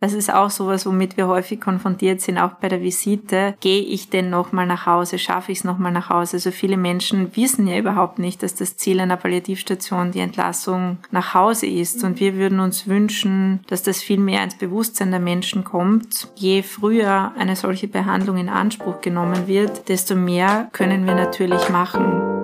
Das ist auch sowas, womit wir häufig konfrontiert sind, auch bei der Visite. Gehe ich denn nochmal nach Hause? Schaffe ich es nochmal nach Hause? Also viele Menschen wissen ja überhaupt nicht, dass das Ziel einer Palliativstation die Entlassung nach Hause ist. Und wir würden uns wünschen, dass das viel mehr ins Bewusstsein der Menschen kommt. Je früher eine solche Behandlung in Anspruch genommen wird, desto mehr können wir natürlich machen.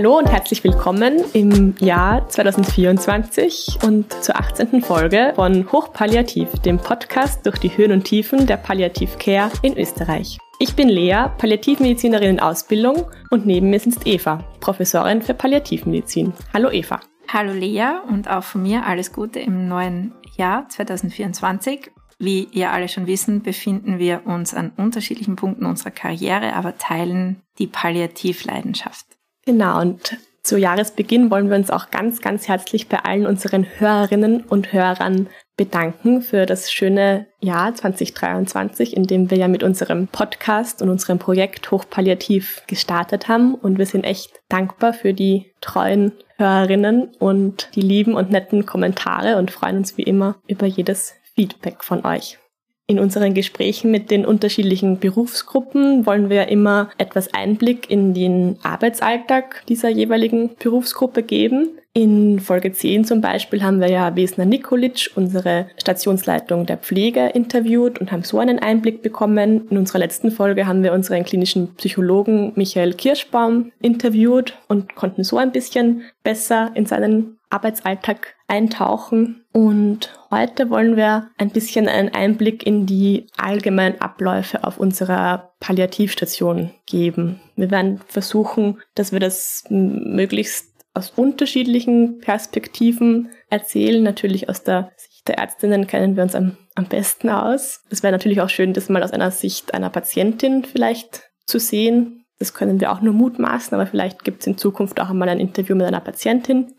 Hallo und herzlich willkommen im Jahr 2024 und zur 18. Folge von Hochpalliativ, dem Podcast durch die Höhen und Tiefen der Palliativ Care in Österreich. Ich bin Lea, Palliativmedizinerin in Ausbildung und neben mir sitzt Eva, Professorin für Palliativmedizin. Hallo Eva. Hallo Lea und auch von mir alles Gute im neuen Jahr 2024. Wie ihr alle schon wissen, befinden wir uns an unterschiedlichen Punkten unserer Karriere, aber teilen die Palliativleidenschaft. Genau, und zu Jahresbeginn wollen wir uns auch ganz, ganz herzlich bei allen unseren Hörerinnen und Hörern bedanken für das schöne Jahr 2023, in dem wir ja mit unserem Podcast und unserem Projekt Hochpalliativ gestartet haben. Und wir sind echt dankbar für die treuen Hörerinnen und die lieben und netten Kommentare und freuen uns wie immer über jedes Feedback von euch. In unseren Gesprächen mit den unterschiedlichen Berufsgruppen wollen wir immer etwas Einblick in den Arbeitsalltag dieser jeweiligen Berufsgruppe geben. In Folge 10 zum Beispiel haben wir ja Vesna Nikolic, unsere Stationsleitung der Pflege, interviewt und haben so einen Einblick bekommen. In unserer letzten Folge haben wir unseren klinischen Psychologen Michael Kirschbaum interviewt und konnten so ein bisschen besser in seinen Arbeitsalltag eintauchen. Und heute wollen wir ein bisschen einen Einblick in die allgemeinen Abläufe auf unserer Palliativstation geben. Wir werden versuchen, dass wir das möglichst aus unterschiedlichen Perspektiven erzählen. Natürlich aus der Sicht der Ärztinnen kennen wir uns am, am besten aus. Es wäre natürlich auch schön, das mal aus einer Sicht einer Patientin vielleicht zu sehen. Das können wir auch nur mutmaßen, aber vielleicht gibt es in Zukunft auch einmal ein Interview mit einer Patientin.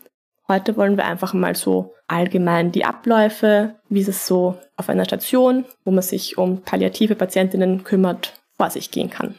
Heute wollen wir einfach mal so allgemein die Abläufe, wie es so auf einer Station, wo man sich um palliative Patientinnen kümmert, vor sich gehen kann.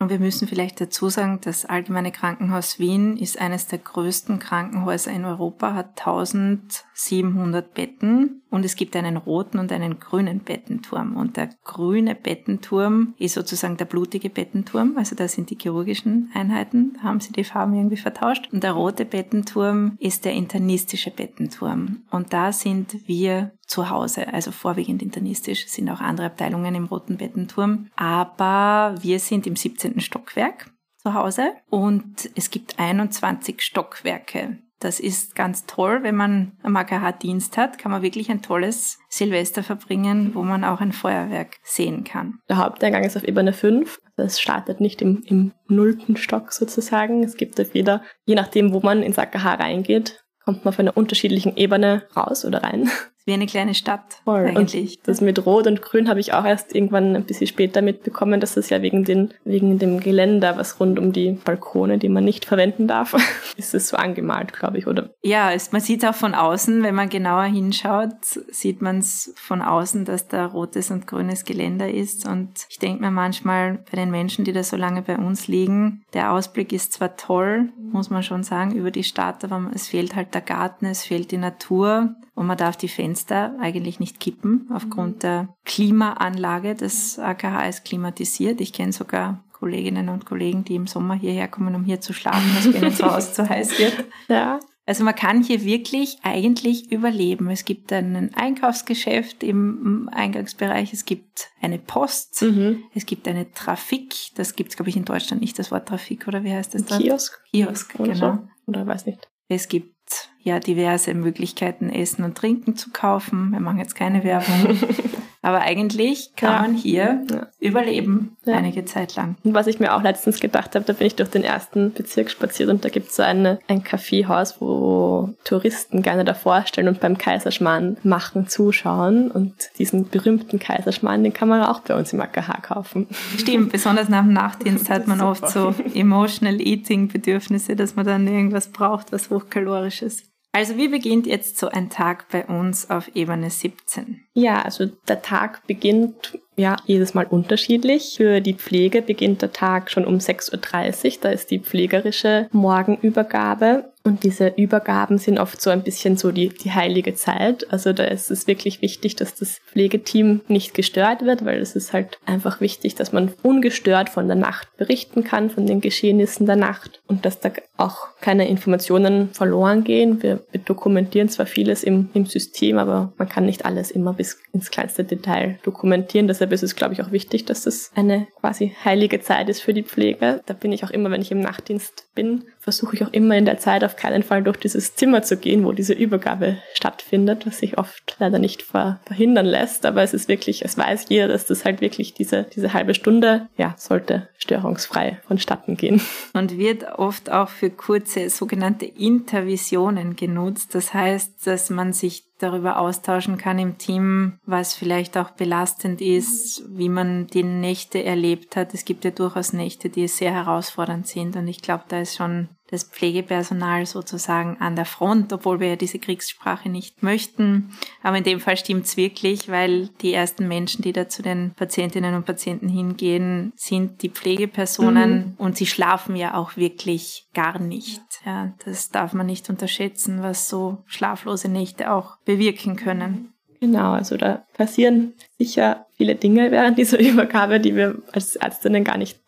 Und wir müssen vielleicht dazu sagen, das Allgemeine Krankenhaus Wien ist eines der größten Krankenhäuser in Europa, hat 1700 Betten und es gibt einen roten und einen grünen Bettenturm. Und der grüne Bettenturm ist sozusagen der blutige Bettenturm, also da sind die chirurgischen Einheiten, da haben sie die Farben irgendwie vertauscht. Und der rote Bettenturm ist der internistische Bettenturm. Und da sind wir zu Hause, also vorwiegend internistisch, sind auch andere Abteilungen im Roten Bettenturm. Aber wir sind im 17. Stockwerk zu Hause und es gibt 21 Stockwerke. Das ist ganz toll, wenn man am AKH-Dienst hat, kann man wirklich ein tolles Silvester verbringen, wo man auch ein Feuerwerk sehen kann. Der Haupteingang ist auf Ebene 5. Also es startet nicht im, im nullten Stock sozusagen. Es gibt auf jeder, je nachdem, wo man ins AKH reingeht, kommt man auf einer unterschiedlichen Ebene raus oder rein. Wie eine kleine Stadt Voll. eigentlich. Und das mit Rot und Grün habe ich auch erst irgendwann ein bisschen später mitbekommen, dass es ja wegen, den, wegen dem Geländer, was rund um die Balkone, die man nicht verwenden darf, ist es so angemalt, glaube ich, oder? Ja, es, man sieht auch von außen, wenn man genauer hinschaut, sieht man es von außen, dass da rotes und grünes Geländer ist. Und ich denke mir manchmal bei den Menschen, die da so lange bei uns liegen, der Ausblick ist zwar toll, muss man schon sagen, über die Stadt, aber es fehlt halt der Garten, es fehlt die Natur und man darf die Fenster eigentlich nicht kippen aufgrund der Klimaanlage. Das AKH ist klimatisiert. Ich kenne sogar Kolleginnen und Kollegen, die im Sommer hierher kommen, um hier zu schlafen, dass wenn es zu Hause zu heiß wird. Ja. Also man kann hier wirklich eigentlich überleben. Es gibt ein Einkaufsgeschäft im Eingangsbereich, es gibt eine Post, mhm. es gibt eine Trafik, das gibt es, glaube ich, in Deutschland nicht, das Wort Trafik, oder wie heißt das dann? Kiosk. Kiosk, oder genau. So. Oder weiß nicht. Es gibt ja diverse Möglichkeiten, Essen und Trinken zu kaufen. Wir machen jetzt keine Werbung. Aber eigentlich kann ja. man hier ja. überleben, ja. einige Zeit lang. Und was ich mir auch letztens gedacht habe, da bin ich durch den ersten Bezirk spaziert und da gibt es so eine, ein Kaffeehaus, wo Touristen gerne davor stellen und beim Kaiserschmarrn machen zuschauen. Und diesen berühmten Kaiserschmarrn, den kann man auch bei uns im AKH kaufen. Stimmt, besonders nach dem Nachtdienst hat man oft so emotional eating Bedürfnisse, dass man dann irgendwas braucht, was hochkalorisch ist. Also wie beginnt jetzt so ein Tag bei uns auf Ebene 17? Ja, also der Tag beginnt ja jedes Mal unterschiedlich. Für die Pflege beginnt der Tag schon um 6.30 Uhr. Da ist die pflegerische Morgenübergabe. Und diese Übergaben sind oft so ein bisschen so die, die heilige Zeit. Also da ist es wirklich wichtig, dass das Pflegeteam nicht gestört wird, weil es ist halt einfach wichtig, dass man ungestört von der Nacht berichten kann, von den Geschehnissen der Nacht und dass da auch keine Informationen verloren gehen. Wir, wir dokumentieren zwar vieles im, im System, aber man kann nicht alles immer bis ins kleinste Detail dokumentieren. Deshalb ist es, glaube ich, auch wichtig, dass das eine quasi heilige Zeit ist für die Pflege. Da bin ich auch immer, wenn ich im Nachtdienst bin, versuche ich auch immer in der Zeit auf keinen Fall durch dieses Zimmer zu gehen, wo diese Übergabe stattfindet, was sich oft leider nicht ver verhindern lässt. Aber es ist wirklich, es weiß jeder, dass das halt wirklich diese, diese halbe Stunde, ja, sollte störungsfrei vonstatten gehen. Und wird oft auch für kurze sogenannte Intervisionen genutzt. Das heißt, dass man sich darüber austauschen kann im Team, was vielleicht auch belastend ist, wie man die Nächte erlebt hat. Es gibt ja durchaus Nächte, die sehr herausfordernd sind und ich glaube, da ist schon das Pflegepersonal sozusagen an der Front, obwohl wir ja diese Kriegssprache nicht möchten. Aber in dem Fall stimmt's wirklich, weil die ersten Menschen, die da zu den Patientinnen und Patienten hingehen, sind die Pflegepersonen mhm. und sie schlafen ja auch wirklich gar nicht. Ja, das darf man nicht unterschätzen, was so schlaflose Nächte auch bewirken können. Genau, also da passieren sicher viele Dinge während dieser Übergabe, die wir als Ärztinnen gar nicht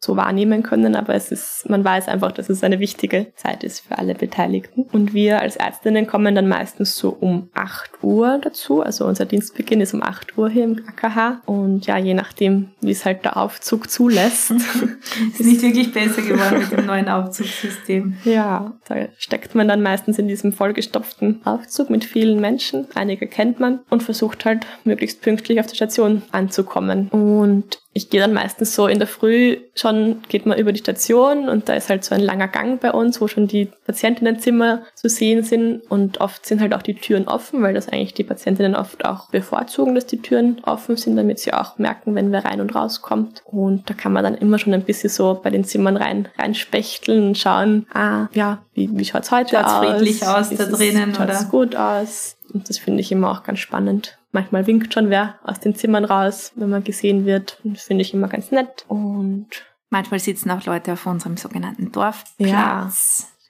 so wahrnehmen können, aber es ist, man weiß einfach, dass es eine wichtige Zeit ist für alle Beteiligten. Und wir als Ärztinnen kommen dann meistens so um 8 Uhr dazu. Also unser Dienstbeginn ist um 8 Uhr hier im AKH. Und ja, je nachdem, wie es halt der Aufzug zulässt. ist nicht wirklich besser geworden mit dem neuen Aufzugssystem. Ja, da steckt man dann meistens in diesem vollgestopften Aufzug mit vielen Menschen. Einige kennt man und versucht halt möglichst pünktlich auf der Station anzukommen. Und ich gehe dann meistens so in der Früh schon, geht man über die Station und da ist halt so ein langer Gang bei uns, wo schon die Patientinnenzimmer zu sehen sind und oft sind halt auch die Türen offen, weil das eigentlich die Patientinnen oft auch bevorzugen, dass die Türen offen sind, damit sie auch merken, wenn wer rein und rauskommt. Und da kann man dann immer schon ein bisschen so bei den Zimmern rein, rein spechteln und schauen, ah, ja, wie, wie schaut's heute schaut's aus? friedlich aus da drinnen, oder? Schaut's gut aus? Und das finde ich immer auch ganz spannend. Manchmal winkt schon wer aus den Zimmern raus, wenn man gesehen wird. Das finde ich immer ganz nett. Und manchmal sitzen auch Leute auf unserem sogenannten Dorfplatz. Ja,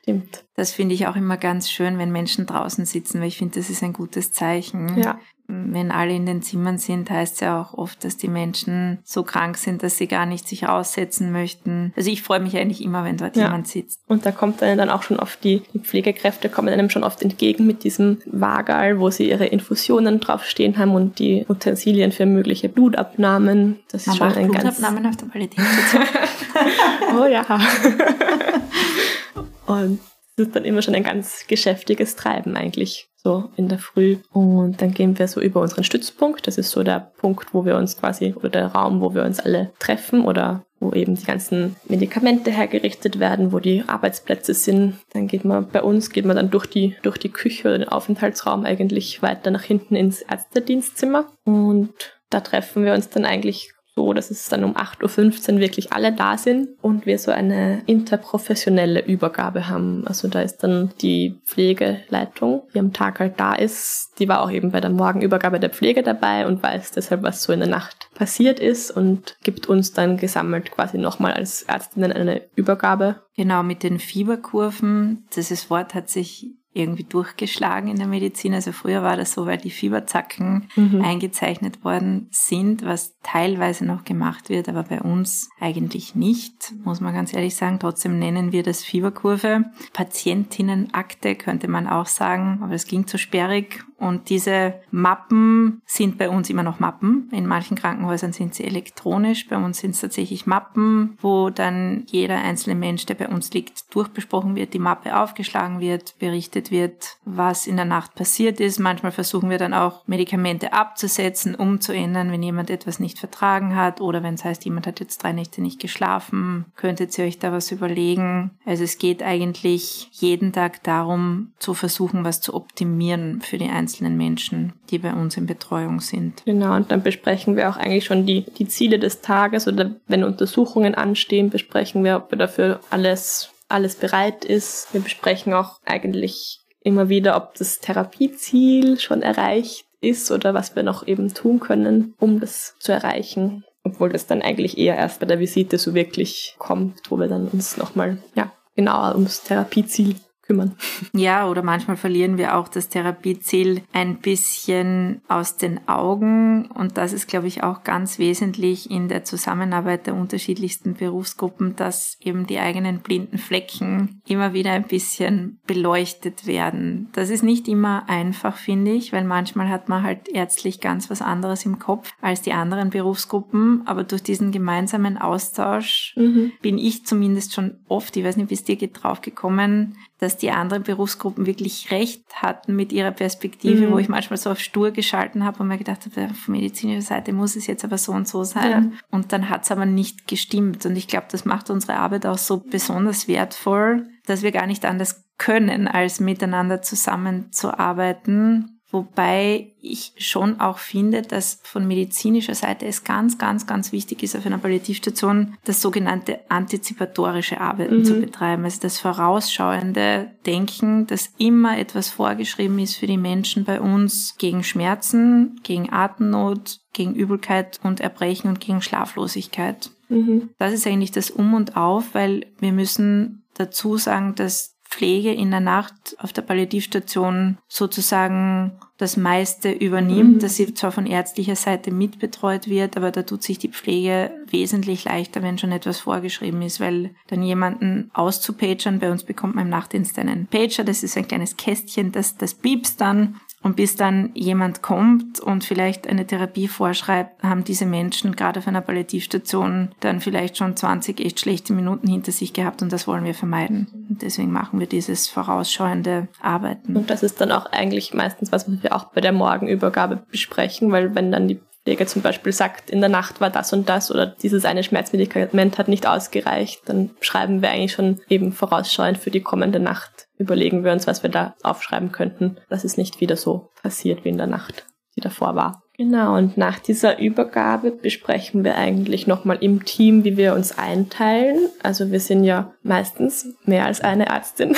stimmt. Das finde ich auch immer ganz schön, wenn Menschen draußen sitzen, weil ich finde, das ist ein gutes Zeichen. Ja wenn alle in den Zimmern sind, heißt es ja auch oft, dass die Menschen so krank sind, dass sie gar nicht sich aussetzen möchten. Also ich freue mich eigentlich immer, wenn dort ja. jemand sitzt. Und da kommt einem dann auch schon oft die, die Pflegekräfte kommen einem schon oft entgegen mit diesem Wagal, wo sie ihre Infusionen draufstehen haben und die Utensilien für mögliche Blutabnahmen. Das ist Man schon ein Blutabnahmen ganz... auf der Qualität. oh ja. und das ist dann immer schon ein ganz geschäftiges Treiben eigentlich so in der Früh. Und dann gehen wir so über unseren Stützpunkt. Das ist so der Punkt, wo wir uns quasi, oder der Raum, wo wir uns alle treffen oder wo eben die ganzen Medikamente hergerichtet werden, wo die Arbeitsplätze sind. Dann geht man, bei uns geht man dann durch die, durch die Küche oder den Aufenthaltsraum eigentlich weiter nach hinten ins Ärztedienstzimmer. Und da treffen wir uns dann eigentlich so, dass es dann um 8.15 Uhr wirklich alle da sind und wir so eine interprofessionelle Übergabe haben. Also da ist dann die Pflegeleitung, die am Tag halt da ist, die war auch eben bei der Morgenübergabe der Pflege dabei und weiß deshalb, was so in der Nacht passiert ist und gibt uns dann gesammelt quasi nochmal als Ärztinnen eine Übergabe. Genau, mit den Fieberkurven. Dieses Wort hat sich irgendwie durchgeschlagen in der Medizin. Also früher war das so, weil die Fieberzacken mhm. eingezeichnet worden sind, was teilweise noch gemacht wird, aber bei uns eigentlich nicht, muss man ganz ehrlich sagen. Trotzdem nennen wir das Fieberkurve. Patientinnenakte könnte man auch sagen, aber es ging zu sperrig. Und diese Mappen sind bei uns immer noch Mappen. In manchen Krankenhäusern sind sie elektronisch. Bei uns sind es tatsächlich Mappen, wo dann jeder einzelne Mensch, der bei uns liegt, durchbesprochen wird, die Mappe aufgeschlagen wird, berichtet wird, was in der Nacht passiert ist. Manchmal versuchen wir dann auch Medikamente abzusetzen, umzuändern, wenn jemand etwas nicht vertragen hat oder wenn es heißt, jemand hat jetzt drei Nächte nicht geschlafen, könntet ihr euch da was überlegen. Also es geht eigentlich jeden Tag darum, zu versuchen, was zu optimieren für die einzelnen Menschen, die bei uns in Betreuung sind. Genau, und dann besprechen wir auch eigentlich schon die, die Ziele des Tages oder wenn Untersuchungen anstehen, besprechen wir, ob dafür alles alles bereit ist. Wir besprechen auch eigentlich immer wieder, ob das Therapieziel schon erreicht ist oder was wir noch eben tun können, um das zu erreichen. Obwohl das dann eigentlich eher erst bei der Visite so wirklich kommt, wo wir dann uns nochmal ja, genauer ums Therapieziel kümmern. Ja, oder manchmal verlieren wir auch das Therapieziel ein bisschen aus den Augen. Und das ist, glaube ich, auch ganz wesentlich in der Zusammenarbeit der unterschiedlichsten Berufsgruppen, dass eben die eigenen blinden Flecken immer wieder ein bisschen beleuchtet werden. Das ist nicht immer einfach, finde ich, weil manchmal hat man halt ärztlich ganz was anderes im Kopf als die anderen Berufsgruppen. Aber durch diesen gemeinsamen Austausch mhm. bin ich zumindest schon oft, ich weiß nicht, wie es dir geht, drauf gekommen, dass die anderen Berufsgruppen wirklich recht hatten mit ihrer Perspektive, mhm. wo ich manchmal so auf stur geschalten habe und mir gedacht habe, von medizinischer Seite muss es jetzt aber so und so sein. Ja. Und dann hat es aber nicht gestimmt. Und ich glaube, das macht unsere Arbeit auch so besonders wertvoll, dass wir gar nicht anders können, als miteinander zusammenzuarbeiten Wobei ich schon auch finde, dass von medizinischer Seite es ganz, ganz, ganz wichtig ist, auf einer Palliativstation das sogenannte antizipatorische Arbeiten mhm. zu betreiben. Also das vorausschauende Denken, dass immer etwas vorgeschrieben ist für die Menschen bei uns gegen Schmerzen, gegen Atemnot, gegen Übelkeit und Erbrechen und gegen Schlaflosigkeit. Mhm. Das ist eigentlich das Um und Auf, weil wir müssen dazu sagen, dass Pflege in der Nacht auf der Palliativstation sozusagen das meiste übernimmt, mhm. dass sie zwar von ärztlicher Seite mitbetreut wird, aber da tut sich die Pflege wesentlich leichter, wenn schon etwas vorgeschrieben ist, weil dann jemanden auszupagern, bei uns bekommt man im Nachtdienst einen Pager, das ist ein kleines Kästchen, das, das piepst dann und bis dann jemand kommt und vielleicht eine Therapie vorschreibt, haben diese Menschen gerade auf einer Palliativstation dann vielleicht schon 20 echt schlechte Minuten hinter sich gehabt und das wollen wir vermeiden. Und deswegen machen wir dieses vorausschauende Arbeiten. Und das ist dann auch eigentlich meistens was, was wir auch bei der Morgenübergabe besprechen, weil wenn dann die Pflege zum Beispiel sagt, in der Nacht war das und das oder dieses eine Schmerzmedikament hat nicht ausgereicht, dann schreiben wir eigentlich schon eben vorausschauend für die kommende Nacht überlegen wir uns, was wir da aufschreiben könnten, dass es nicht wieder so passiert wie in der Nacht, die davor war. Genau, und nach dieser Übergabe besprechen wir eigentlich nochmal im Team, wie wir uns einteilen. Also wir sind ja meistens mehr als eine Ärztin.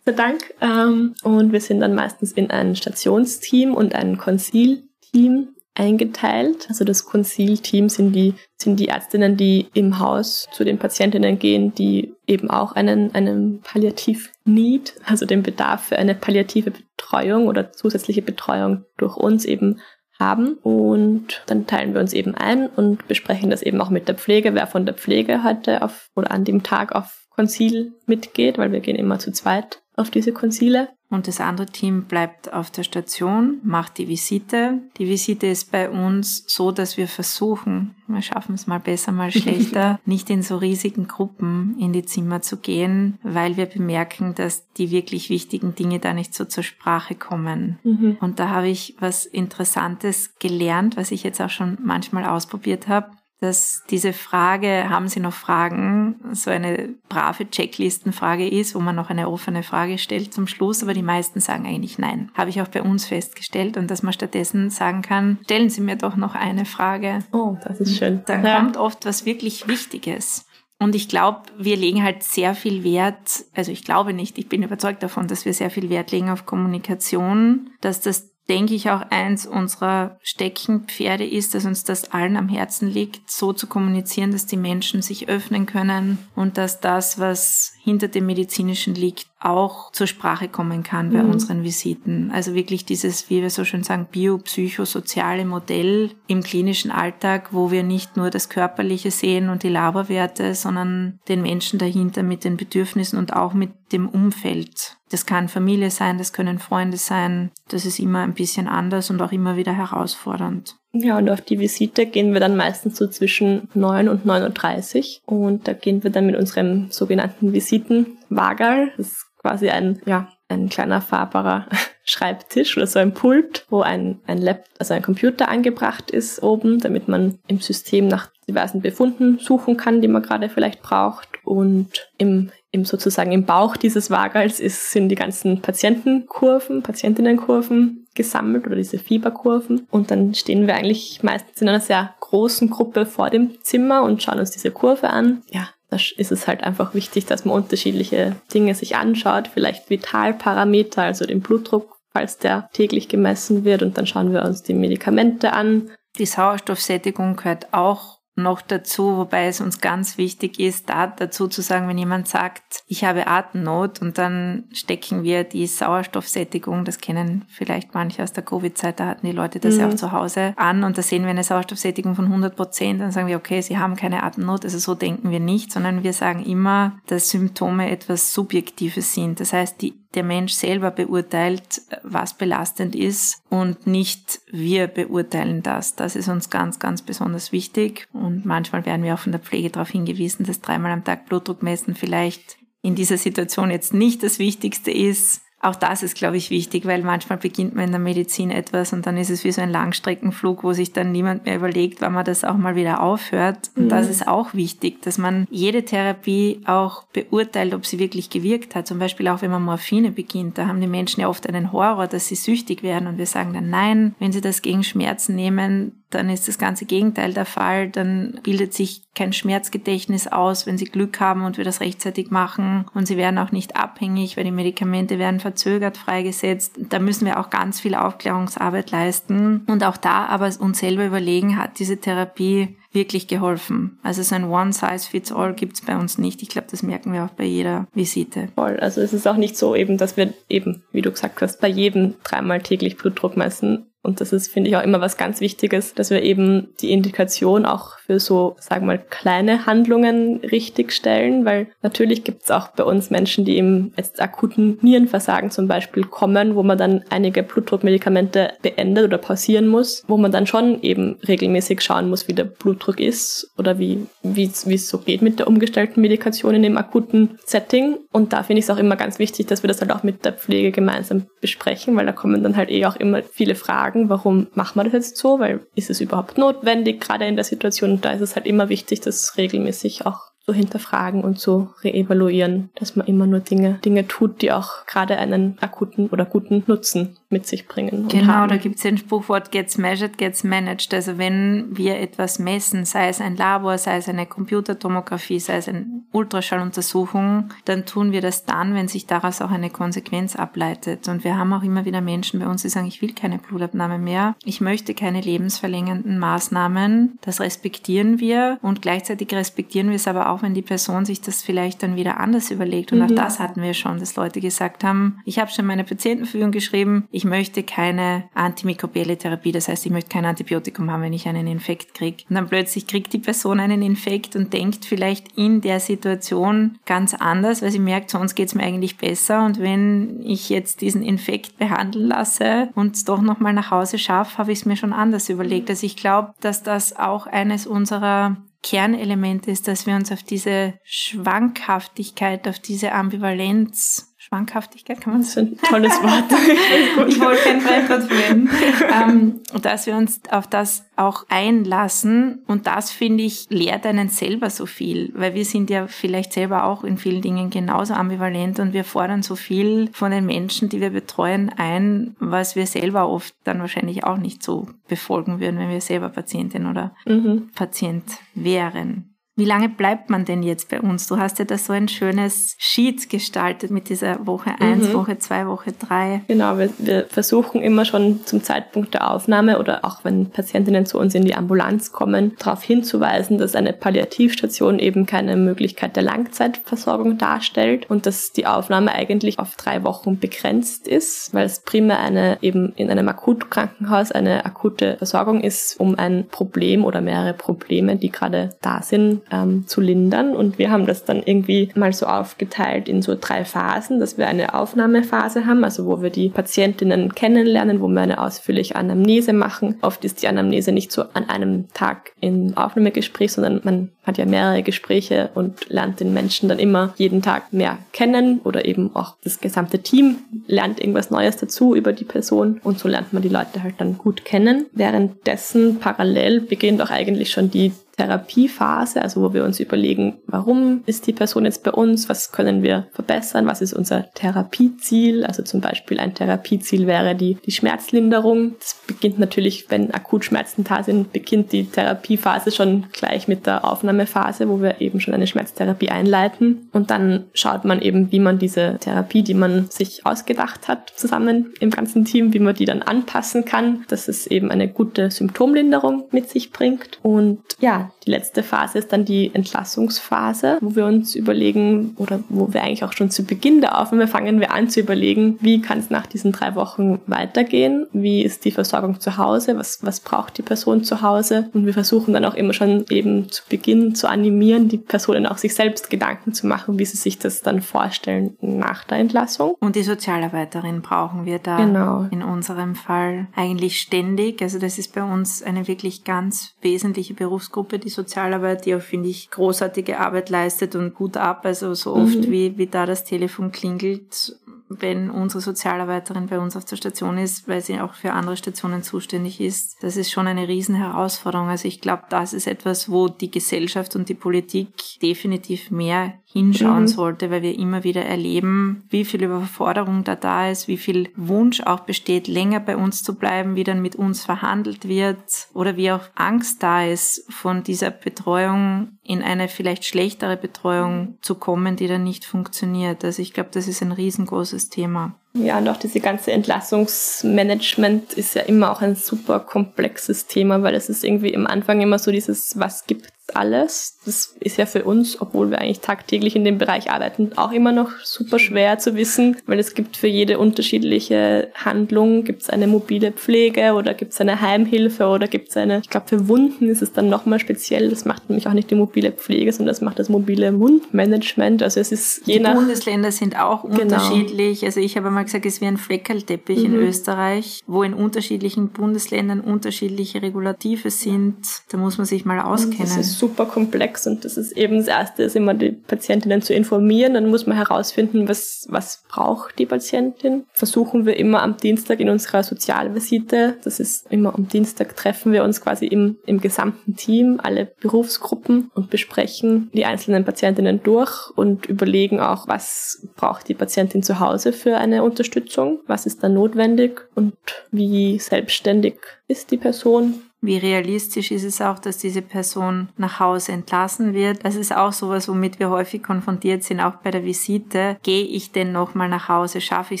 sei Dank. Und wir sind dann meistens in ein Stationsteam und ein Konzilteam eingeteilt. Also das Konzilteam sind die, sind die Ärztinnen, die im Haus zu den Patientinnen gehen, die eben auch einen, einen Palliativ-Need, also den Bedarf für eine palliative Betreuung oder zusätzliche Betreuung durch uns eben haben. Und dann teilen wir uns eben ein und besprechen das eben auch mit der Pflege, wer von der Pflege heute auf oder an dem Tag auf Konzil mitgeht, weil wir gehen immer zu zweit auf diese Konzile. Und das andere Team bleibt auf der Station, macht die Visite. Die Visite ist bei uns so, dass wir versuchen, wir schaffen es mal besser, mal schlechter, nicht in so riesigen Gruppen in die Zimmer zu gehen, weil wir bemerken, dass die wirklich wichtigen Dinge da nicht so zur Sprache kommen. Mhm. Und da habe ich was Interessantes gelernt, was ich jetzt auch schon manchmal ausprobiert habe dass diese Frage, haben Sie noch Fragen, so eine brave Checklistenfrage ist, wo man noch eine offene Frage stellt zum Schluss, aber die meisten sagen eigentlich nein. Habe ich auch bei uns festgestellt und dass man stattdessen sagen kann, stellen Sie mir doch noch eine Frage. Oh, das ist schön. Dann ja. kommt oft was wirklich Wichtiges. Und ich glaube, wir legen halt sehr viel Wert, also ich glaube nicht, ich bin überzeugt davon, dass wir sehr viel Wert legen auf Kommunikation, dass das denke ich, auch eins unserer Steckenpferde ist, dass uns das allen am Herzen liegt, so zu kommunizieren, dass die Menschen sich öffnen können und dass das, was hinter dem medizinischen liegt, auch zur Sprache kommen kann bei mhm. unseren Visiten. Also wirklich dieses, wie wir so schön sagen, biopsychosoziale Modell im klinischen Alltag, wo wir nicht nur das Körperliche sehen und die Laborwerte, sondern den Menschen dahinter mit den Bedürfnissen und auch mit dem Umfeld. Das kann Familie sein, das können Freunde sein. Das ist immer ein bisschen anders und auch immer wieder herausfordernd. Ja, und auf die Visite gehen wir dann meistens so zwischen 9 und 9.30 Uhr. Und da gehen wir dann mit unserem sogenannten Visitenwagerl. Das ist quasi ein, ja, ein kleiner fahrbarer Schreibtisch oder so ein Pult, wo ein, ein Lab, also ein Computer angebracht ist oben, damit man im System nach diversen Befunden suchen kann, die man gerade vielleicht braucht. Und im, im sozusagen im Bauch dieses Wagals ist, sind die ganzen Patientenkurven, Patientinnenkurven gesammelt oder diese Fieberkurven. Und dann stehen wir eigentlich meistens in einer sehr großen Gruppe vor dem Zimmer und schauen uns diese Kurve an. Ja, da ist es halt einfach wichtig, dass man unterschiedliche Dinge sich anschaut, vielleicht Vitalparameter, also den Blutdruck, falls der täglich gemessen wird und dann schauen wir uns die Medikamente an. Die Sauerstoffsättigung gehört auch noch dazu, wobei es uns ganz wichtig ist, da dazu zu sagen, wenn jemand sagt, ich habe Atemnot und dann stecken wir die Sauerstoffsättigung, das kennen vielleicht manche aus der Covid-Zeit, da hatten die Leute das mhm. ja auch zu Hause an und da sehen wir eine Sauerstoffsättigung von 100 Prozent, dann sagen wir, okay, sie haben keine Atemnot, also so denken wir nicht, sondern wir sagen immer, dass Symptome etwas Subjektives sind. Das heißt, die der Mensch selber beurteilt, was belastend ist und nicht wir beurteilen das. Das ist uns ganz, ganz besonders wichtig und manchmal werden wir auch von der Pflege darauf hingewiesen, dass dreimal am Tag Blutdruck messen vielleicht in dieser Situation jetzt nicht das Wichtigste ist, auch das ist, glaube ich, wichtig, weil manchmal beginnt man in der Medizin etwas und dann ist es wie so ein Langstreckenflug, wo sich dann niemand mehr überlegt, wann man das auch mal wieder aufhört. Und mhm. das ist auch wichtig, dass man jede Therapie auch beurteilt, ob sie wirklich gewirkt hat. Zum Beispiel auch, wenn man Morphine beginnt, da haben die Menschen ja oft einen Horror, dass sie süchtig werden und wir sagen dann nein, wenn sie das gegen Schmerzen nehmen, dann ist das ganze Gegenteil der Fall. Dann bildet sich kein Schmerzgedächtnis aus, wenn sie Glück haben und wir das rechtzeitig machen. Und sie werden auch nicht abhängig, weil die Medikamente werden verzögert freigesetzt. Da müssen wir auch ganz viel Aufklärungsarbeit leisten. Und auch da aber uns selber überlegen, hat diese Therapie wirklich geholfen. Also so ein One-Size-Fits-All gibt's bei uns nicht. Ich glaube, das merken wir auch bei jeder Visite. Voll. Also es ist auch nicht so eben, dass wir eben, wie du gesagt hast, bei jedem dreimal täglich Blutdruck messen und das ist, finde ich, auch immer was ganz Wichtiges, dass wir eben die Indikation auch für so, sagen wir mal, kleine Handlungen richtig stellen, weil natürlich gibt es auch bei uns Menschen, die eben jetzt akuten Nierenversagen zum Beispiel kommen, wo man dann einige Blutdruckmedikamente beendet oder pausieren muss, wo man dann schon eben regelmäßig schauen muss, wie der Blutdruck ist oder wie wie es so geht mit der umgestellten Medikation in dem akuten Setting. Und da finde ich es auch immer ganz wichtig, dass wir das halt auch mit der Pflege gemeinsam besprechen, weil da kommen dann halt eh auch immer viele Fragen fragen, warum machen wir das jetzt so, weil ist es überhaupt notwendig, gerade in der Situation. Und da ist es halt immer wichtig, das regelmäßig auch zu hinterfragen und zu reevaluieren, dass man immer nur Dinge, Dinge tut, die auch gerade einen akuten oder guten Nutzen mit sich bringen. Genau, da gibt es den Spruchwort gets measured, gets managed. Also wenn wir etwas messen, sei es ein Labor, sei es eine Computertomographie, sei es eine Ultraschalluntersuchung, dann tun wir das dann, wenn sich daraus auch eine Konsequenz ableitet. Und wir haben auch immer wieder Menschen bei uns, die sagen, ich will keine Blutabnahme mehr, ich möchte keine lebensverlängernden Maßnahmen. Das respektieren wir und gleichzeitig respektieren wir es aber auch, wenn die Person sich das vielleicht dann wieder anders überlegt. Und mhm. auch das hatten wir schon, dass Leute gesagt haben, ich habe schon meine Patientenverfügung geschrieben, ich möchte keine antimikrobielle Therapie, das heißt, ich möchte kein Antibiotikum haben, wenn ich einen Infekt kriege. Und dann plötzlich kriegt die Person einen Infekt und denkt vielleicht in der Situation ganz anders, weil sie merkt, sonst geht es mir eigentlich besser. Und wenn ich jetzt diesen Infekt behandeln lasse und es doch nochmal nach Hause schaffe, habe ich es mir schon anders überlegt. Also ich glaube, dass das auch eines unserer Kernelemente ist, dass wir uns auf diese Schwankhaftigkeit, auf diese Ambivalenz Schwankhaftigkeit, kann man das? Das ist ein tolles Wort. ich wollte kein Fremdwort verwenden. ähm, dass wir uns auf das auch einlassen und das, finde ich, lehrt einen selber so viel, weil wir sind ja vielleicht selber auch in vielen Dingen genauso ambivalent und wir fordern so viel von den Menschen, die wir betreuen, ein, was wir selber oft dann wahrscheinlich auch nicht so befolgen würden, wenn wir selber Patientin oder mhm. Patient wären. Wie lange bleibt man denn jetzt bei uns? Du hast ja da so ein schönes Sheet gestaltet mit dieser Woche 1, mhm. Woche 2, Woche 3. Genau, wir, wir, versuchen immer schon zum Zeitpunkt der Aufnahme oder auch wenn Patientinnen zu uns in die Ambulanz kommen, darauf hinzuweisen, dass eine Palliativstation eben keine Möglichkeit der Langzeitversorgung darstellt und dass die Aufnahme eigentlich auf drei Wochen begrenzt ist, weil es primär eine eben in einem Akutkrankenhaus eine akute Versorgung ist, um ein Problem oder mehrere Probleme, die gerade da sind, ähm, zu lindern. Und wir haben das dann irgendwie mal so aufgeteilt in so drei Phasen, dass wir eine Aufnahmephase haben, also wo wir die Patientinnen kennenlernen, wo wir eine ausführliche Anamnese machen. Oft ist die Anamnese nicht so an einem Tag im Aufnahmegespräch, sondern man hat ja mehrere Gespräche und lernt den Menschen dann immer jeden Tag mehr kennen oder eben auch das gesamte Team lernt irgendwas Neues dazu über die Person und so lernt man die Leute halt dann gut kennen. Währenddessen parallel beginnt auch eigentlich schon die Therapiephase, also wo wir uns überlegen, warum ist die Person jetzt bei uns, was können wir verbessern, was ist unser Therapieziel. Also zum Beispiel ein Therapieziel wäre die, die Schmerzlinderung. Das beginnt natürlich, wenn akut Schmerzen da sind, beginnt die Therapiephase schon gleich mit der Aufnahmephase, wo wir eben schon eine Schmerztherapie einleiten. Und dann schaut man eben, wie man diese Therapie, die man sich ausgedacht hat, zusammen im ganzen Team, wie man die dann anpassen kann, dass es eben eine gute Symptomlinderung mit sich bringt. Und ja, die letzte Phase ist dann die Entlassungsphase, wo wir uns überlegen oder wo wir eigentlich auch schon zu Beginn der Aufnahme fangen wir an zu überlegen, wie kann es nach diesen drei Wochen weitergehen? Wie ist die Versorgung zu Hause? Was, was braucht die Person zu Hause? Und wir versuchen dann auch immer schon eben zu Beginn zu animieren, die Personen auch sich selbst Gedanken zu machen, wie sie sich das dann vorstellen nach der Entlassung. Und die Sozialarbeiterin brauchen wir da genau. in unserem Fall eigentlich ständig. Also das ist bei uns eine wirklich ganz wesentliche Berufsgruppe, die Sozialarbeit, die auch, finde ich, großartige Arbeit leistet und gut ab. Also so oft, mhm. wie, wie da das Telefon klingelt, wenn unsere Sozialarbeiterin bei uns auf der Station ist, weil sie auch für andere Stationen zuständig ist. Das ist schon eine Riesenherausforderung. Also ich glaube, das ist etwas, wo die Gesellschaft und die Politik definitiv mehr hinschauen mhm. sollte, weil wir immer wieder erleben, wie viel Überforderung da da ist, wie viel Wunsch auch besteht, länger bei uns zu bleiben, wie dann mit uns verhandelt wird oder wie auch Angst da ist, von dieser Betreuung in eine vielleicht schlechtere Betreuung zu kommen, die dann nicht funktioniert. Also ich glaube, das ist ein riesengroßes Thema. Ja, und auch diese ganze Entlassungsmanagement ist ja immer auch ein super komplexes Thema, weil es ist irgendwie im Anfang immer so dieses, was gibt alles. Das ist ja für uns, obwohl wir eigentlich tagtäglich in dem Bereich arbeiten, auch immer noch super schwer zu wissen, weil es gibt für jede unterschiedliche Handlung, gibt es eine mobile Pflege oder gibt es eine Heimhilfe oder gibt es eine, ich glaube für Wunden ist es dann nochmal speziell, das macht nämlich auch nicht die mobile Pflege, sondern das macht das mobile Wundmanagement. Also es ist je die nach... Bundesländer sind auch genau. unterschiedlich. Also ich habe mal gesagt, es ist wie ein Fleckerlteppich mhm. in Österreich, wo in unterschiedlichen Bundesländern unterschiedliche Regulative sind. Da muss man sich mal auskennen super komplex und das ist eben das Erste, ist immer die Patientinnen zu informieren. Dann muss man herausfinden, was, was braucht die Patientin. Versuchen wir immer am Dienstag in unserer Sozialvisite, das ist immer am Dienstag treffen wir uns quasi im, im gesamten Team, alle Berufsgruppen und besprechen die einzelnen Patientinnen durch und überlegen auch, was braucht die Patientin zu Hause für eine Unterstützung, was ist da notwendig? Und wie selbstständig ist die Person wie realistisch ist es auch, dass diese Person nach Hause entlassen wird? Das ist auch sowas, womit wir häufig konfrontiert sind, auch bei der Visite. Gehe ich denn nochmal nach Hause? Schaffe ich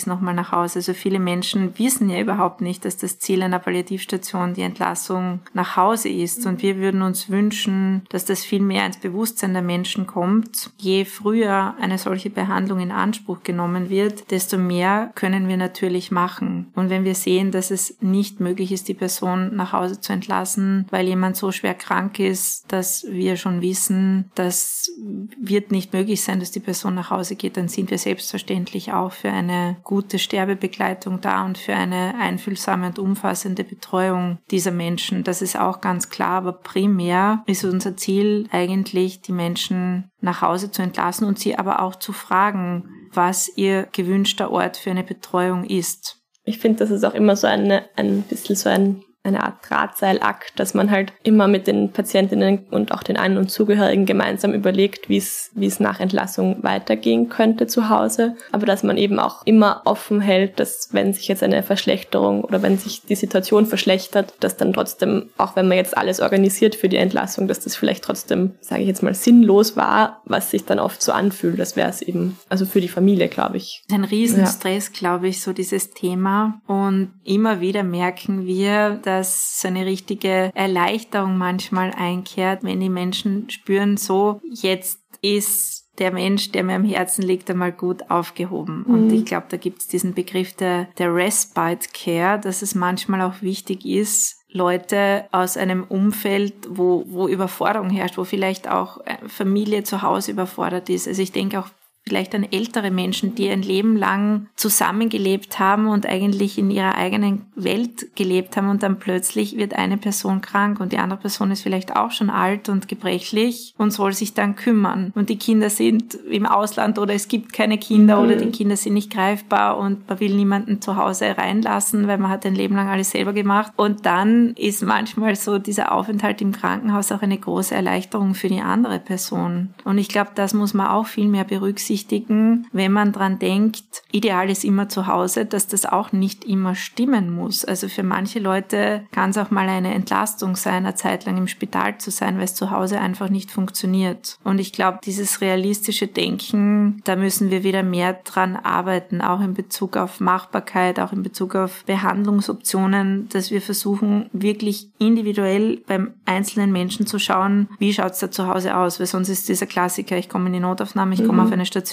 es nochmal nach Hause? Also viele Menschen wissen ja überhaupt nicht, dass das Ziel einer Palliativstation die Entlassung nach Hause ist. Und wir würden uns wünschen, dass das viel mehr ins Bewusstsein der Menschen kommt. Je früher eine solche Behandlung in Anspruch genommen wird, desto mehr können wir natürlich machen. Und wenn wir sehen, dass es nicht möglich ist, die Person nach Hause zu entlassen, lassen, weil jemand so schwer krank ist, dass wir schon wissen, das wird nicht möglich sein, dass die Person nach Hause geht, dann sind wir selbstverständlich auch für eine gute Sterbebegleitung da und für eine einfühlsame und umfassende Betreuung dieser Menschen. Das ist auch ganz klar, aber primär ist unser Ziel eigentlich, die Menschen nach Hause zu entlassen und sie aber auch zu fragen, was ihr gewünschter Ort für eine Betreuung ist. Ich finde, das ist auch immer so eine, ein bisschen so ein eine Art Drahtseilakt, dass man halt immer mit den Patientinnen und auch den An- und Zugehörigen gemeinsam überlegt, wie es, wie es nach Entlassung weitergehen könnte zu Hause. Aber dass man eben auch immer offen hält, dass wenn sich jetzt eine Verschlechterung oder wenn sich die Situation verschlechtert, dass dann trotzdem, auch wenn man jetzt alles organisiert für die Entlassung, dass das vielleicht trotzdem, sage ich jetzt mal, sinnlos war, was sich dann oft so anfühlt. Das wäre es eben, also für die Familie, glaube ich. Ein Riesenstress, ja. glaube ich, so dieses Thema. Und immer wieder merken wir, dass dass so eine richtige Erleichterung manchmal einkehrt, wenn die Menschen spüren, so jetzt ist der Mensch, der mir am Herzen liegt, einmal gut aufgehoben. Mhm. Und ich glaube, da gibt es diesen Begriff der, der Respite Care, dass es manchmal auch wichtig ist, Leute aus einem Umfeld, wo, wo Überforderung herrscht, wo vielleicht auch Familie zu Hause überfordert ist. Also ich denke auch vielleicht an ältere Menschen, die ein Leben lang zusammengelebt haben und eigentlich in ihrer eigenen Welt gelebt haben und dann plötzlich wird eine Person krank und die andere Person ist vielleicht auch schon alt und gebrechlich und soll sich dann kümmern. Und die Kinder sind im Ausland oder es gibt keine Kinder mhm. oder die Kinder sind nicht greifbar und man will niemanden zu Hause reinlassen, weil man hat ein Leben lang alles selber gemacht. Und dann ist manchmal so dieser Aufenthalt im Krankenhaus auch eine große Erleichterung für die andere Person. Und ich glaube, das muss man auch viel mehr berücksichtigen, wenn man dran denkt, ideal ist immer zu Hause, dass das auch nicht immer stimmen muss. Also für manche Leute kann es auch mal eine Entlastung sein, eine Zeit lang im Spital zu sein, weil es zu Hause einfach nicht funktioniert. Und ich glaube, dieses realistische Denken, da müssen wir wieder mehr dran arbeiten, auch in Bezug auf Machbarkeit, auch in Bezug auf Behandlungsoptionen, dass wir versuchen, wirklich individuell beim einzelnen Menschen zu schauen, wie schaut es da zu Hause aus, weil sonst ist dieser Klassiker, ich komme in die Notaufnahme, ich komme mhm. auf eine Station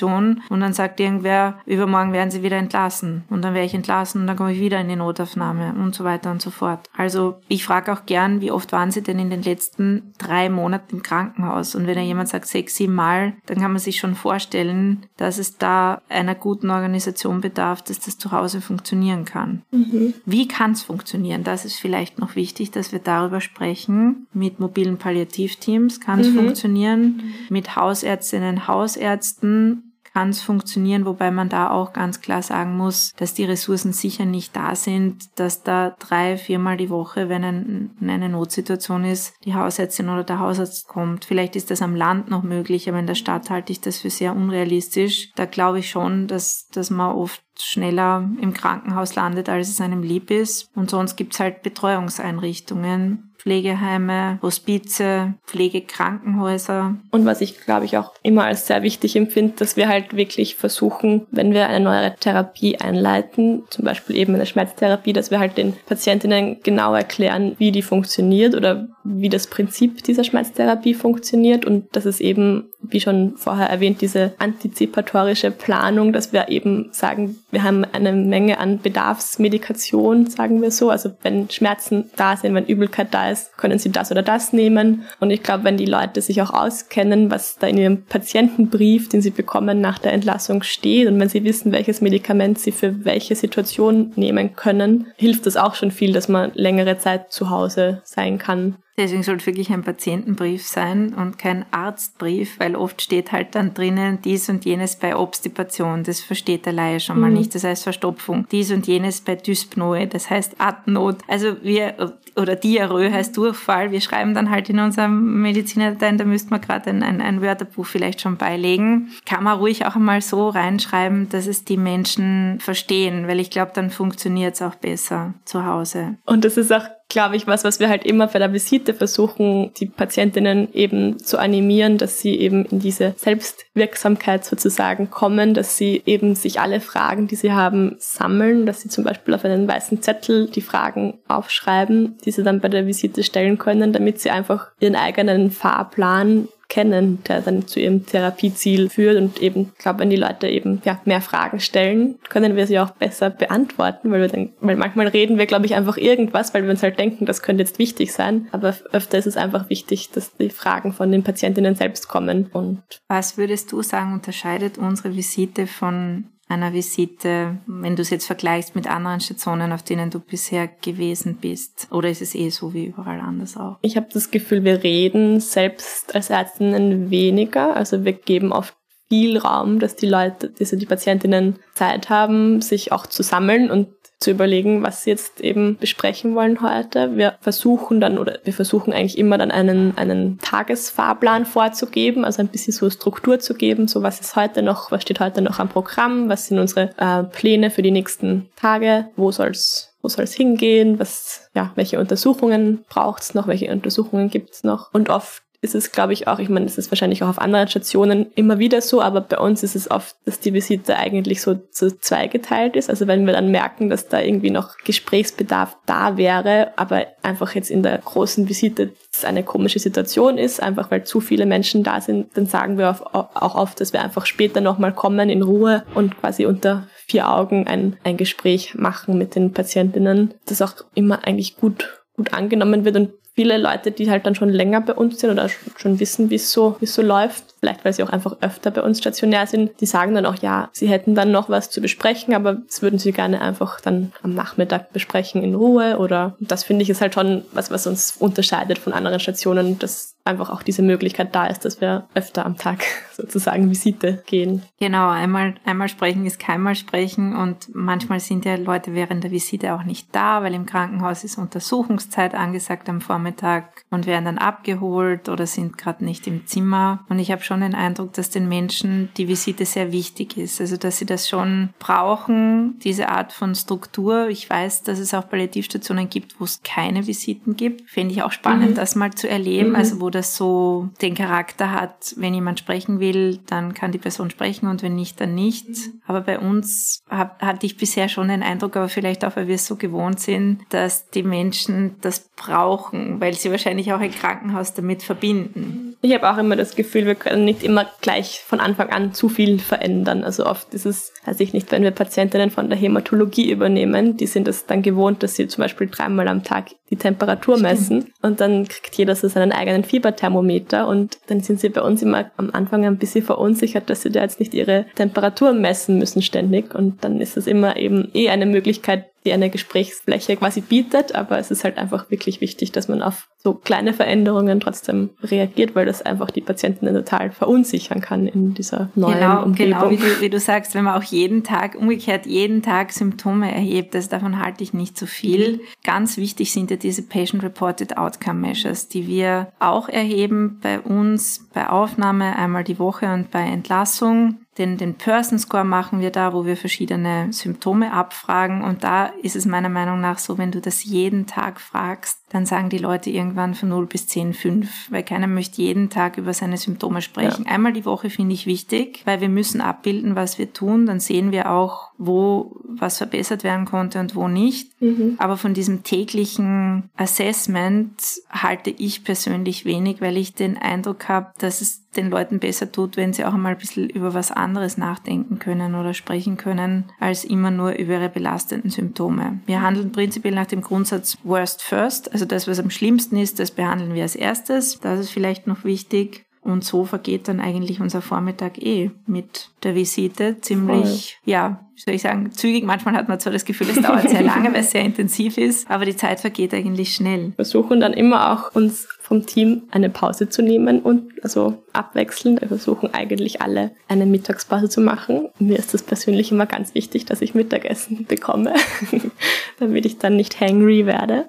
und dann sagt irgendwer, übermorgen werden sie wieder entlassen und dann werde ich entlassen und dann komme ich wieder in die Notaufnahme und so weiter und so fort. Also ich frage auch gern, wie oft waren sie denn in den letzten drei Monaten im Krankenhaus und wenn da jemand sagt sechs, sieben Mal, dann kann man sich schon vorstellen, dass es da einer guten Organisation bedarf, dass das zu Hause funktionieren kann. Mhm. Wie kann es funktionieren? Das ist vielleicht noch wichtig, dass wir darüber sprechen. Mit mobilen Palliativteams kann es mhm. funktionieren. Mhm. Mit Hausärztinnen, Hausärzten kann es funktionieren, wobei man da auch ganz klar sagen muss, dass die Ressourcen sicher nicht da sind, dass da drei, viermal die Woche, wenn ein, eine Notsituation ist, die Hausärztin oder der Hausarzt kommt. Vielleicht ist das am Land noch möglich, aber in der Stadt halte ich das für sehr unrealistisch. Da glaube ich schon, dass, dass man oft schneller im Krankenhaus landet, als es einem lieb ist. Und sonst gibt's halt Betreuungseinrichtungen, Pflegeheime, Hospize, Pflegekrankenhäuser. Und was ich, glaube ich, auch immer als sehr wichtig empfinde, dass wir halt wirklich versuchen, wenn wir eine neue Therapie einleiten, zum Beispiel eben eine Schmerztherapie, dass wir halt den Patientinnen genau erklären, wie die funktioniert oder wie das Prinzip dieser Schmerztherapie funktioniert und dass es eben, wie schon vorher erwähnt, diese antizipatorische Planung, dass wir eben sagen, wir haben eine Menge an Bedarfsmedikation, sagen wir so. Also wenn Schmerzen da sind, wenn Übelkeit da ist, können sie das oder das nehmen. Und ich glaube, wenn die Leute sich auch auskennen, was da in ihrem Patientenbrief, den sie bekommen nach der Entlassung steht und wenn sie wissen, welches Medikament sie für welche Situation nehmen können, hilft das auch schon viel, dass man längere Zeit zu Hause sein kann. Deswegen sollte wirklich ein Patientenbrief sein und kein Arztbrief, weil oft steht halt dann drinnen dies und jenes bei Obstipation. Das versteht der Laie schon mal mhm. nicht. Das heißt Verstopfung. Dies und jenes bei Dyspnoe. Das heißt Atemnot. Also wir, oder Diarrhoe heißt Durchfall. Wir schreiben dann halt in unserem Medizinerdateien, da müsste man gerade ein, ein, ein Wörterbuch vielleicht schon beilegen. Kann man ruhig auch einmal so reinschreiben, dass es die Menschen verstehen, weil ich glaube, dann funktioniert es auch besser zu Hause. Und das ist auch glaube ich, was, was wir halt immer bei der Visite versuchen, die Patientinnen eben zu animieren, dass sie eben in diese Selbstwirksamkeit sozusagen kommen, dass sie eben sich alle Fragen, die sie haben, sammeln, dass sie zum Beispiel auf einen weißen Zettel die Fragen aufschreiben, die sie dann bei der Visite stellen können, damit sie einfach ihren eigenen Fahrplan kennen, der dann zu ihrem Therapieziel führt. Und eben, glaube, wenn die Leute eben ja, mehr Fragen stellen, können wir sie auch besser beantworten, weil wir dann, weil manchmal reden wir, glaube ich, einfach irgendwas, weil wir uns halt denken, das könnte jetzt wichtig sein. Aber öfter ist es einfach wichtig, dass die Fragen von den Patientinnen selbst kommen. Und was würdest du sagen, unterscheidet unsere Visite von einer Visite, wenn du es jetzt vergleichst mit anderen Stationen, auf denen du bisher gewesen bist? Oder ist es eh so wie überall anders auch? Ich habe das Gefühl, wir reden selbst als Ärztinnen weniger. Also wir geben oft viel Raum, dass die Leute, diese die Patientinnen Zeit haben, sich auch zu sammeln und zu überlegen, was sie jetzt eben besprechen wollen heute. Wir versuchen dann oder wir versuchen eigentlich immer dann einen, einen Tagesfahrplan vorzugeben, also ein bisschen so Struktur zu geben, so was ist heute noch, was steht heute noch am Programm, was sind unsere äh, Pläne für die nächsten Tage, wo soll's wo soll es hingehen, was, ja, welche Untersuchungen braucht's noch, welche Untersuchungen gibt's noch. Und oft ist es, glaube ich, auch, ich meine, es ist wahrscheinlich auch auf anderen Stationen immer wieder so, aber bei uns ist es oft, dass die Visite eigentlich so zu zweigeteilt ist. Also wenn wir dann merken, dass da irgendwie noch Gesprächsbedarf da wäre, aber einfach jetzt in der großen Visite eine komische Situation ist, einfach weil zu viele Menschen da sind, dann sagen wir auch oft, dass wir einfach später nochmal kommen in Ruhe und quasi unter vier Augen ein, ein Gespräch machen mit den Patientinnen, das auch immer eigentlich gut gut angenommen wird und viele Leute, die halt dann schon länger bei uns sind oder schon wissen, wie so, es so läuft, vielleicht weil sie auch einfach öfter bei uns stationär sind, die sagen dann auch, ja, sie hätten dann noch was zu besprechen, aber das würden sie gerne einfach dann am Nachmittag besprechen in Ruhe oder das finde ich ist halt schon was, was uns unterscheidet von anderen Stationen, dass einfach auch diese Möglichkeit da ist, dass wir öfter am Tag sozusagen Visite gehen. Genau, einmal, einmal sprechen ist keinmal sprechen und manchmal sind ja Leute während der Visite auch nicht da, weil im Krankenhaus ist Untersuchungszeit angesagt am Vormittag und werden dann abgeholt oder sind gerade nicht im Zimmer. Und ich habe schon den Eindruck, dass den Menschen die Visite sehr wichtig ist, also dass sie das schon brauchen, diese Art von Struktur. Ich weiß, dass es auch Palliativstationen gibt, wo es keine Visiten gibt. Finde ich auch spannend, mhm. das mal zu erleben, mhm. also wo das so den Charakter hat, wenn jemand sprechen will, dann kann die Person sprechen und wenn nicht, dann nicht. Aber bei uns hab, hatte ich bisher schon den Eindruck, aber vielleicht auch, weil wir es so gewohnt sind, dass die Menschen das brauchen, weil sie wahrscheinlich auch ein Krankenhaus damit verbinden. Ich habe auch immer das Gefühl, wir können nicht immer gleich von Anfang an zu viel verändern. Also oft ist es, weiß ich nicht, wenn wir Patientinnen von der Hämatologie übernehmen, die sind es dann gewohnt, dass sie zum Beispiel dreimal am Tag die Temperatur messen Stimmt. und dann kriegt jeder so seinen eigenen Fieberthermometer und dann sind sie bei uns immer am Anfang ein bisschen verunsichert, dass sie da jetzt nicht ihre Temperatur messen müssen ständig und dann ist es immer eben eh eine Möglichkeit, die eine Gesprächsfläche quasi bietet, aber es ist halt einfach wirklich wichtig, dass man auf so kleine Veränderungen trotzdem reagiert, weil das einfach die Patienten total verunsichern kann in dieser neuen genau, Umgebung. Genau, wie du, wie du sagst, wenn man auch jeden Tag, umgekehrt jeden Tag Symptome erhebt, also davon halte ich nicht so viel. Mhm. Ganz wichtig sind ja diese Patient-Reported Outcome Measures, die wir auch erheben bei uns bei Aufnahme einmal die Woche und bei Entlassung. Den, den Person Score machen wir da, wo wir verschiedene Symptome abfragen. Und da ist es meiner Meinung nach so, wenn du das jeden Tag fragst, dann sagen die Leute irgendwann von 0 bis 10, 5, weil keiner möchte jeden Tag über seine Symptome sprechen. Ja. Einmal die Woche finde ich wichtig, weil wir müssen abbilden, was wir tun. Dann sehen wir auch, wo was verbessert werden konnte und wo nicht. Mhm. Aber von diesem täglichen Assessment halte ich persönlich wenig, weil ich den Eindruck habe, dass es den Leuten besser tut, wenn sie auch einmal ein bisschen über was anderes nachdenken können oder sprechen können, als immer nur über ihre belastenden Symptome. Wir handeln prinzipiell nach dem Grundsatz Worst First, also das, was am schlimmsten ist, das behandeln wir als erstes. Das ist vielleicht noch wichtig. Und so vergeht dann eigentlich unser Vormittag eh mit der Visite ziemlich, Voll. ja, soll ich sagen, zügig. Manchmal hat man zwar das Gefühl, es dauert sehr lange, weil es sehr intensiv ist, aber die Zeit vergeht eigentlich schnell. Wir versuchen dann immer auch uns vom Team eine Pause zu nehmen und also abwechselnd. Wir versuchen eigentlich alle eine Mittagspause zu machen. Mir ist das persönlich immer ganz wichtig, dass ich Mittagessen bekomme, damit ich dann nicht hangry werde.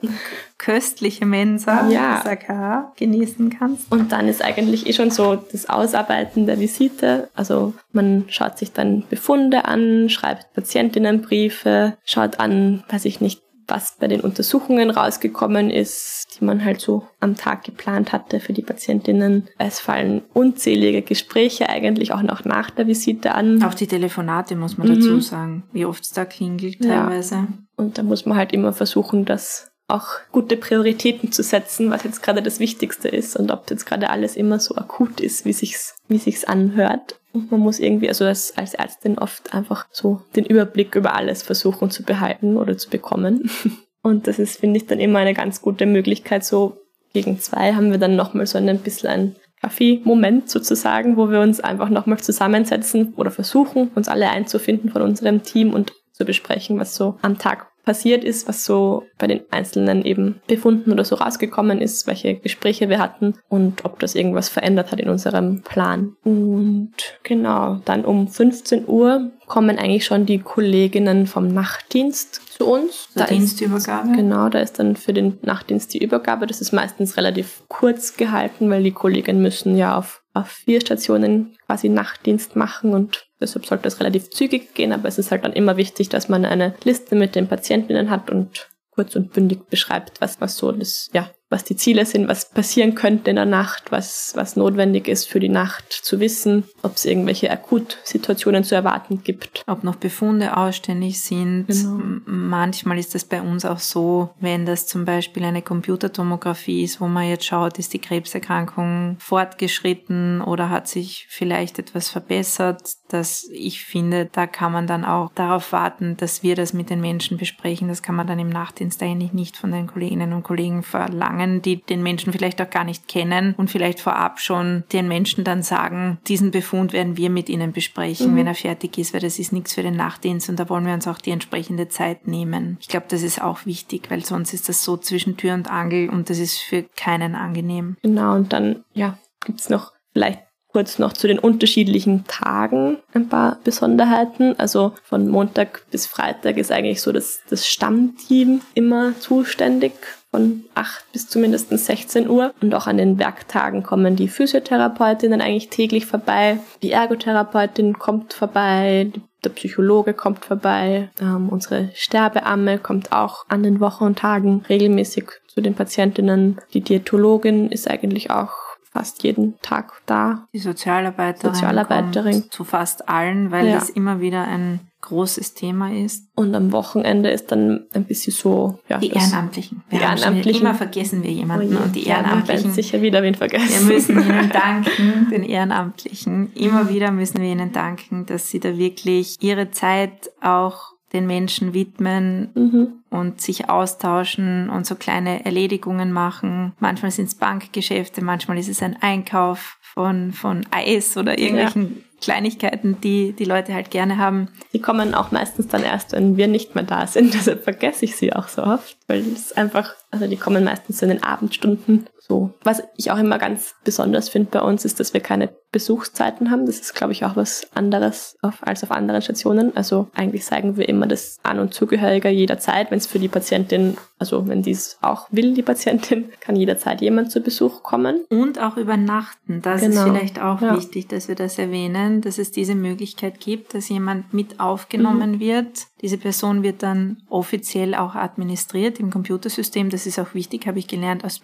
Köstliche Mensa, ja. Saka, genießen kannst. Und dann ist eigentlich eh schon so das Ausarbeiten der Visite. Also man schaut sich dann Befunde an, schreibt Patientinnenbriefe, schaut an, weiß ich nicht, was bei den Untersuchungen rausgekommen ist, die man halt so am Tag geplant hatte für die Patientinnen. Es fallen unzählige Gespräche eigentlich auch noch nach der Visite an. Auch die Telefonate muss man mhm. dazu sagen, wie oft es da klingelt teilweise. Ja. Und da muss man halt immer versuchen, das auch gute Prioritäten zu setzen, was jetzt gerade das Wichtigste ist und ob jetzt gerade alles immer so akut ist, wie sich's, wie sich's anhört. Und man muss irgendwie, also als, als Ärztin oft einfach so den Überblick über alles versuchen zu behalten oder zu bekommen. Und das ist, finde ich, dann immer eine ganz gute Möglichkeit. So gegen zwei haben wir dann nochmal so ein bisschen ein Kaffee-Moment sozusagen, wo wir uns einfach nochmal zusammensetzen oder versuchen, uns alle einzufinden von unserem Team und zu besprechen, was so am Tag passiert ist, was so bei den Einzelnen eben befunden oder so rausgekommen ist, welche Gespräche wir hatten und ob das irgendwas verändert hat in unserem Plan. Und genau, dann um 15 Uhr kommen eigentlich schon die Kolleginnen vom Nachtdienst zu uns. Da Dienstübergabe? Ist, genau, da ist dann für den Nachtdienst die Übergabe. Das ist meistens relativ kurz gehalten, weil die Kolleginnen müssen ja auf, auf vier Stationen quasi Nachtdienst machen und Deshalb sollte es relativ zügig gehen, aber es ist halt dann immer wichtig, dass man eine Liste mit den Patientinnen hat und kurz und bündig beschreibt, was, was so das, ja, was die Ziele sind, was passieren könnte in der Nacht, was, was notwendig ist für die Nacht zu wissen, ob es irgendwelche Akutsituationen zu erwarten gibt. Ob noch Befunde ausständig sind. Genau. Manchmal ist es bei uns auch so, wenn das zum Beispiel eine Computertomographie ist, wo man jetzt schaut, ist die Krebserkrankung fortgeschritten oder hat sich vielleicht etwas verbessert, dass ich finde, da kann man dann auch darauf warten, dass wir das mit den Menschen besprechen. Das kann man dann im Nachtdienst eigentlich nicht von den Kolleginnen und Kollegen verlangen, die den Menschen vielleicht auch gar nicht kennen und vielleicht vorab schon den Menschen dann sagen, diesen Befund werden wir mit ihnen besprechen, mhm. wenn er fertig ist, weil das ist nichts für den Nachtdienst und da wollen wir uns auch die entsprechende Zeit nehmen. Ich glaube, das ist auch wichtig, weil sonst ist das so zwischen Tür und Angel und das ist für keinen angenehm. Genau, und dann, ja, gibt's noch vielleicht kurz noch zu den unterschiedlichen Tagen ein paar Besonderheiten. Also von Montag bis Freitag ist eigentlich so dass das Stammteam immer zuständig von 8 bis zumindest 16 Uhr. Und auch an den Werktagen kommen die Physiotherapeutinnen eigentlich täglich vorbei. Die Ergotherapeutin kommt vorbei, der Psychologe kommt vorbei, ähm, unsere Sterbeamme kommt auch an den Wochen und Tagen regelmäßig zu den Patientinnen. Die Diätologin ist eigentlich auch fast jeden Tag da. Die Sozialarbeiterin, Sozialarbeiterin. zu fast allen, weil ja. das immer wieder ein großes Thema ist. Und am Wochenende ist dann ein bisschen so, ja. Die Ehrenamtlichen. Wir die Ehrenamtlichen. Immer vergessen wir jemanden oh und die Ehrenamtlichen. Ja, sicher wieder wen vergessen. Wir müssen ihnen danken, den Ehrenamtlichen. Immer wieder müssen wir ihnen danken, dass sie da wirklich ihre Zeit auch den Menschen widmen mhm. und sich austauschen und so kleine Erledigungen machen. Manchmal sind es Bankgeschäfte, manchmal ist es ein Einkauf von, von Eis oder irgendwelchen ja. Kleinigkeiten, die die Leute halt gerne haben. Die kommen auch meistens dann erst, wenn wir nicht mehr da sind. Deshalb vergesse ich sie auch so oft, weil es einfach, also die kommen meistens in den Abendstunden so. Was ich auch immer ganz besonders finde bei uns, ist, dass wir keine Besuchszeiten haben. Das ist, glaube ich, auch was anderes auf, als auf anderen Stationen. Also eigentlich sagen wir immer das An- und Zugehöriger jederzeit, wenn es für die Patientin, also wenn dies auch will, die Patientin, kann jederzeit jemand zu Besuch kommen. Und auch übernachten. Das genau. ist vielleicht auch ja. wichtig, dass wir das erwähnen, dass es diese Möglichkeit gibt, dass jemand mit aufgenommen mhm. wird. Diese Person wird dann offiziell auch administriert im Computersystem. Das ist auch wichtig, habe ich gelernt, aus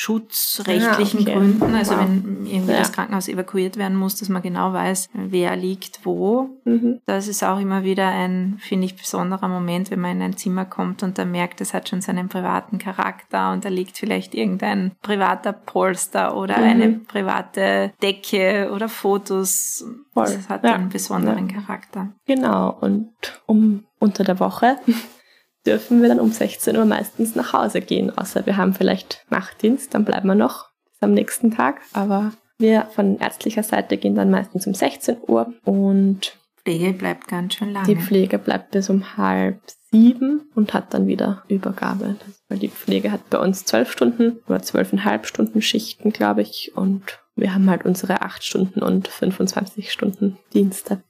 brandschutzrechtlichen ah, okay. Gründen. Also wow. wenn irgendwie ja. das Krankenhaus evakuiert werden muss, dass man genau weiß, wer liegt wo. Mhm. Das ist auch immer wieder ein, finde ich, besonderer Moment, wenn man in ein Zimmer kommt und da merkt, es hat schon seinen privaten Charakter und da liegt vielleicht irgendein privater Polster oder mhm. eine private Decke oder Fotos. Voll. Das hat ja. einen besonderen ja. Charakter. Genau. Und um unter der Woche dürfen wir dann um 16 Uhr meistens nach Hause gehen, außer wir haben vielleicht Nachtdienst, dann bleiben wir noch bis am nächsten Tag. Aber wir von ärztlicher Seite gehen dann meistens um 16 Uhr und Pflege bleibt ganz schön lange. Die Pflege bleibt bis um halb sieben und hat dann wieder Übergabe. Weil die Pflege hat bei uns zwölf Stunden oder zwölfeinhalb Stunden Schichten, glaube ich. Und wir haben halt unsere acht Stunden und 25 Stunden Dienste.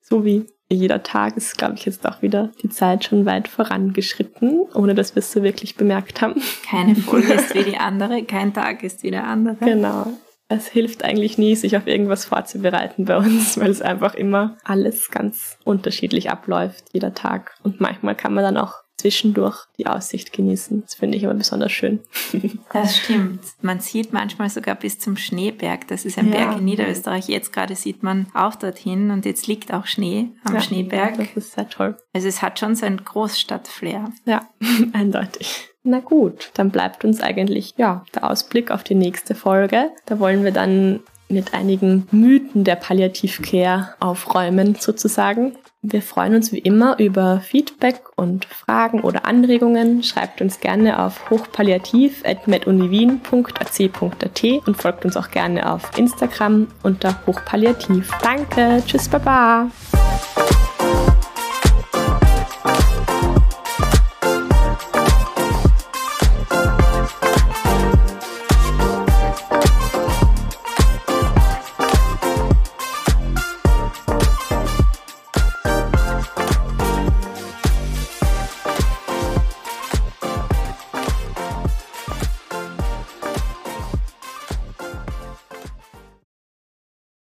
So wie jeder Tag ist, glaube ich, jetzt auch wieder die Zeit schon weit vorangeschritten, ohne dass wir es so wirklich bemerkt haben. Keine Folge ist wie die andere, kein Tag ist wie der andere. Genau es hilft eigentlich nie, sich auf irgendwas vorzubereiten bei uns, weil es einfach immer alles ganz unterschiedlich abläuft, jeder Tag. Und manchmal kann man dann auch zwischendurch die Aussicht genießen. Das finde ich aber besonders schön. Das stimmt. Man sieht manchmal sogar bis zum Schneeberg. Das ist ein ja. Berg in Niederösterreich. Jetzt gerade sieht man auch dorthin und jetzt liegt auch Schnee am ja, Schneeberg. Das ist sehr toll. Also es hat schon so ein Großstadtflair. Ja, eindeutig. Na gut, dann bleibt uns eigentlich ja der Ausblick auf die nächste Folge. Da wollen wir dann mit einigen Mythen der Palliativcare aufräumen sozusagen. Wir freuen uns wie immer über Feedback und Fragen oder Anregungen. Schreibt uns gerne auf hochpalliativ.meduniwien.ac.at und folgt uns auch gerne auf Instagram unter hochpalliativ. Danke, tschüss, baba.